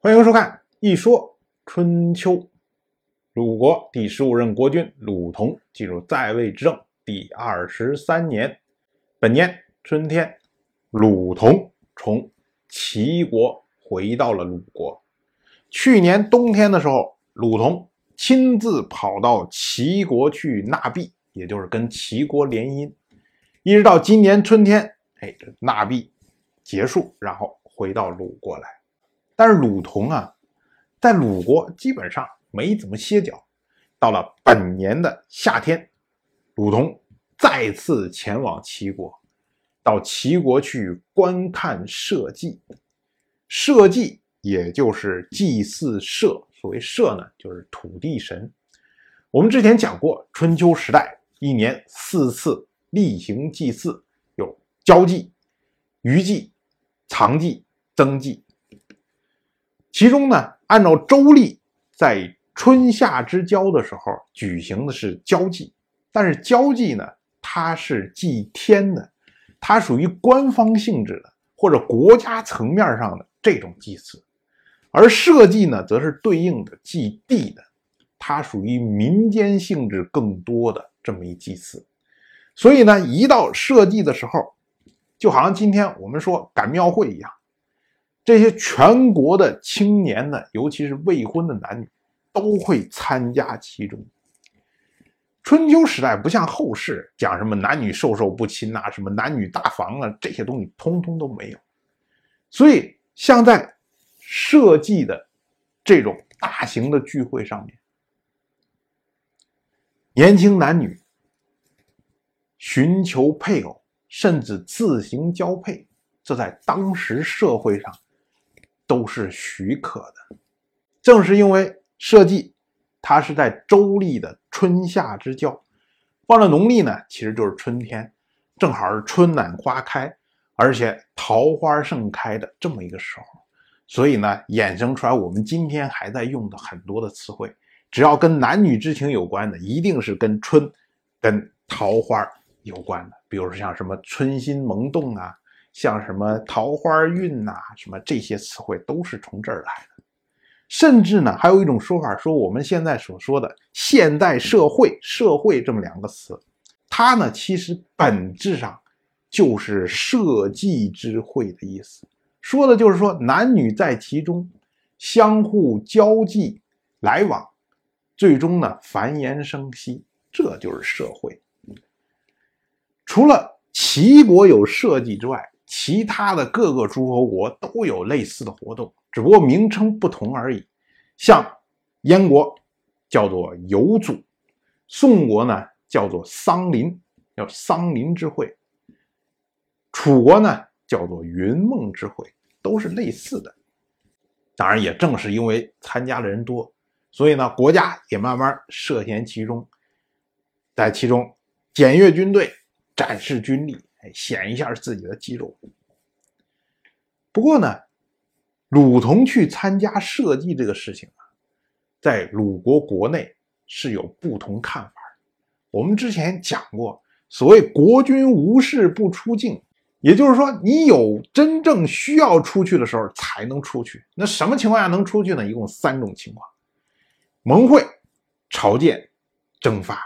欢迎收看《一说春秋》。鲁国第十五任国君鲁同进入在位执政第二十三年，本年春天，鲁同从齐国回到了鲁国。去年冬天的时候，鲁同亲自跑到齐国去纳币，也就是跟齐国联姻，一直到今年春天，哎，这纳币结束，然后回到鲁国来。但是鲁同啊，在鲁国基本上没怎么歇脚。到了本年的夏天，鲁同再次前往齐国，到齐国去观看社稷。社稷也就是祭祀社，所谓社呢，就是土地神。我们之前讲过，春秋时代一年四次例行祭祀，有交祭、余祭、藏祭、增祭。其中呢，按照周历，在春夏之交的时候举行的是交际，但是交际呢，它是祭天的，它属于官方性质的或者国家层面上的这种祭祀，而社稷呢，则是对应的祭地的，它属于民间性质更多的这么一祭祀。所以呢，一到社稷的时候，就好像今天我们说赶庙会一样。这些全国的青年呢，尤其是未婚的男女，都会参加其中。春秋时代不像后世讲什么男女授受不亲呐，什么男女大防啊，这些东西通通都没有。所以，像在社稷的这种大型的聚会上面，年轻男女寻求配偶，甚至自行交配，这在当时社会上。都是许可的，正是因为社稷，它是在周历的春夏之交，放了农历呢，其实就是春天，正好是春暖花开，而且桃花盛开的这么一个时候，所以呢，衍生出来我们今天还在用的很多的词汇，只要跟男女之情有关的，一定是跟春、跟桃花有关的，比如说像什么春心萌动啊。像什么桃花运呐，什么这些词汇都是从这儿来的。甚至呢，还有一种说法说，我们现在所说的现代社会“社会”这么两个词，它呢其实本质上就是社稷之会的意思，说的就是说男女在其中相互交际来往，最终呢繁衍生息，这就是社会。除了齐国有社稷之外，其他的各个诸侯国都有类似的活动，只不过名称不同而已。像燕国叫做游祖，宋国呢叫做桑林，叫桑林之会；楚国呢叫做云梦之会，都是类似的。当然，也正是因为参加的人多，所以呢，国家也慢慢涉嫌其中，在其中检阅军队，展示军力。显一下自己的肌肉。不过呢，鲁同去参加社稷这个事情啊，在鲁国国内是有不同看法的。我们之前讲过，所谓“国君无事不出境”，也就是说，你有真正需要出去的时候才能出去。那什么情况下能出去呢？一共三种情况：盟会、朝见、征发。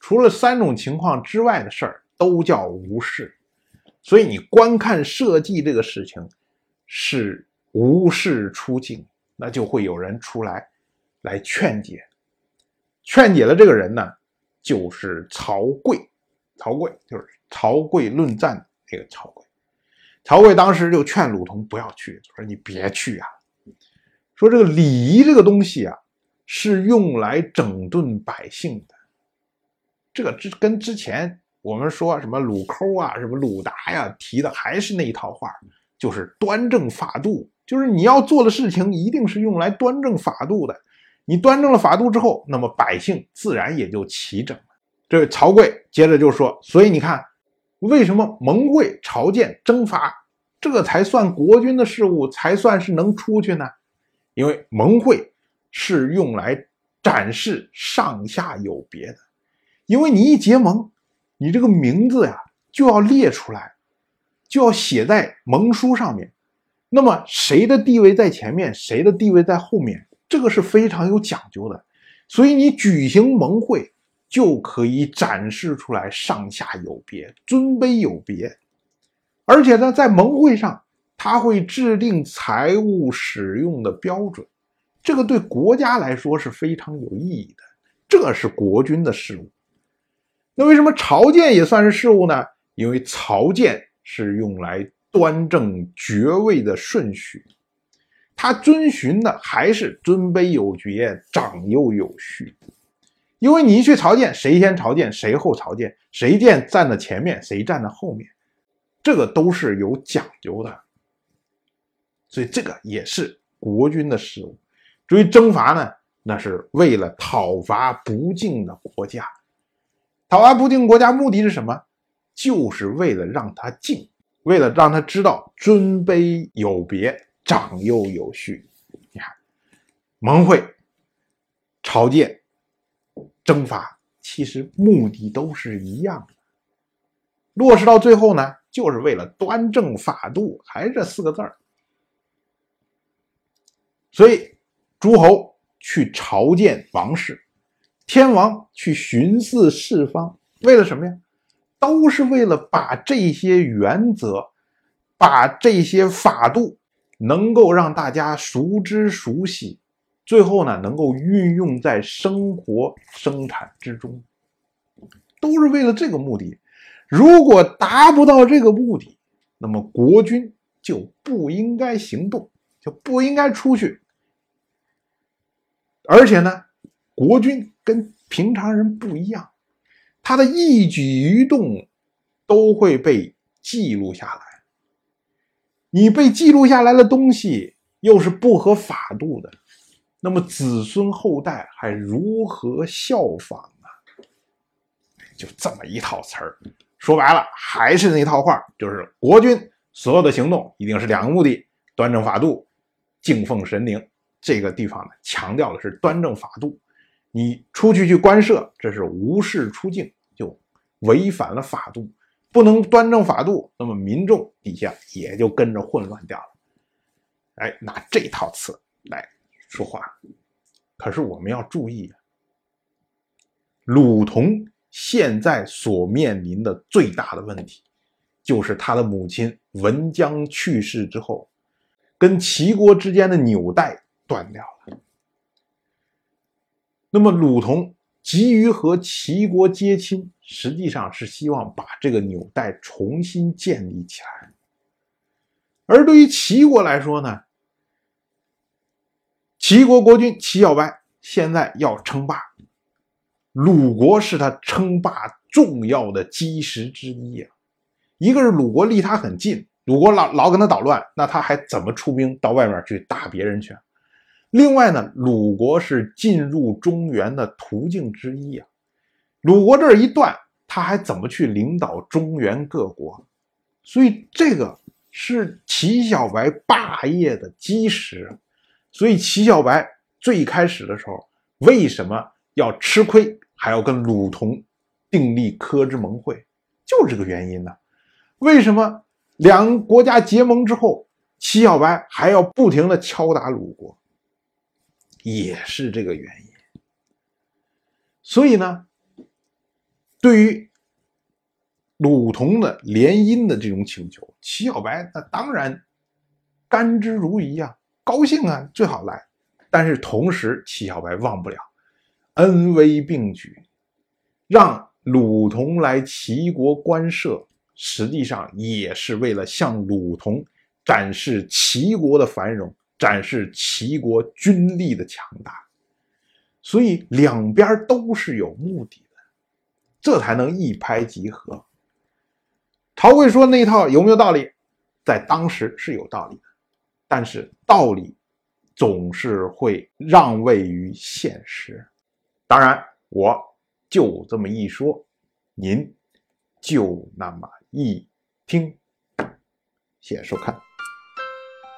除了三种情况之外的事儿。都叫无事，所以你观看社稷这个事情是无事出境，那就会有人出来来劝解。劝解的这个人呢，就是曹刿。曹刿就是曹刿论战那个曹刿。曹刿当时就劝鲁同不要去，说你别去啊，说这个礼仪这个东西啊，是用来整顿百姓的。这个之跟之前。我们说什么鲁抠啊，什么鲁达呀，提的还是那一套话，就是端正法度，就是你要做的事情一定是用来端正法度的。你端正了法度之后，那么百姓自然也就齐整了。这位曹刿接着就说：“所以你看，为什么盟会、朝见、征伐，这才算国君的事务，才算是能出去呢？因为盟会是用来展示上下有别的，因为你一结盟。”你这个名字呀，就要列出来，就要写在盟书上面。那么谁的地位在前面，谁的地位在后面，这个是非常有讲究的。所以你举行盟会，就可以展示出来上下有别、尊卑有别。而且呢，在盟会上，他会制定财务使用的标准，这个对国家来说是非常有意义的。这是国君的事务。那为什么朝见也算是事务呢？因为朝见是用来端正爵位的顺序，他遵循的还是尊卑有节、长幼有序。因为你一去朝见，谁先朝见，谁后朝见，谁见站在前面，谁站在后面，这个都是有讲究的。所以这个也是国君的事务。至于征伐呢？那是为了讨伐不敬的国家，讨伐不敬国家目的是什么？就是为了让他敬，为了让他知道尊卑有别，长幼有序。你看，盟会、朝见、征伐，其实目的都是一样的。落实到最后呢，就是为了端正法度，还是这四个字儿。所以，诸侯。去朝见王室，天王去巡视四方，为了什么呀？都是为了把这些原则、把这些法度能够让大家熟知熟悉，最后呢，能够运用在生活生产之中，都是为了这个目的。如果达不到这个目的，那么国君就不应该行动，就不应该出去。而且呢，国君跟平常人不一样，他的一举一动都会被记录下来。你被记录下来的东西又是不合法度的，那么子孙后代还如何效仿啊？就这么一套词儿，说白了还是那套话，就是国君所有的行动一定是两个目的：端正法度，敬奉神灵。这个地方呢，强调的是端正法度。你出去去官舍，这是无事出境，就违反了法度，不能端正法度，那么民众底下也就跟着混乱掉了。哎，拿这套词来说话。可是我们要注意啊，鲁同现在所面临的最大的问题，就是他的母亲文姜去世之后，跟齐国之间的纽带。断掉了。那么鲁同急于和齐国接亲，实际上是希望把这个纽带重新建立起来。而对于齐国来说呢，齐国国君齐小白现在要称霸，鲁国是他称霸重要的基石之一啊。一个是鲁国离他很近，鲁国老老跟他捣乱，那他还怎么出兵到外面去打别人去？另外呢，鲁国是进入中原的途径之一啊。鲁国这一断，他还怎么去领导中原各国？所以这个是齐小白霸业的基石。所以齐小白最开始的时候为什么要吃亏，还要跟鲁同订立科之盟会，就是这个原因呢？为什么两个国家结盟之后，齐小白还要不停的敲打鲁国？也是这个原因，所以呢，对于鲁同的联姻的这种请求，齐小白那当然甘之如饴啊，高兴啊，最好来。但是同时，齐小白忘不了恩威并举，让鲁同来齐国官舍，实际上也是为了向鲁同展示齐国的繁荣。展示齐国军力的强大，所以两边都是有目的的，这才能一拍即合。曹刿说那一套有没有道理？在当时是有道理的，但是道理总是会让位于现实。当然，我就这么一说，您就那么一听。谢谢收看。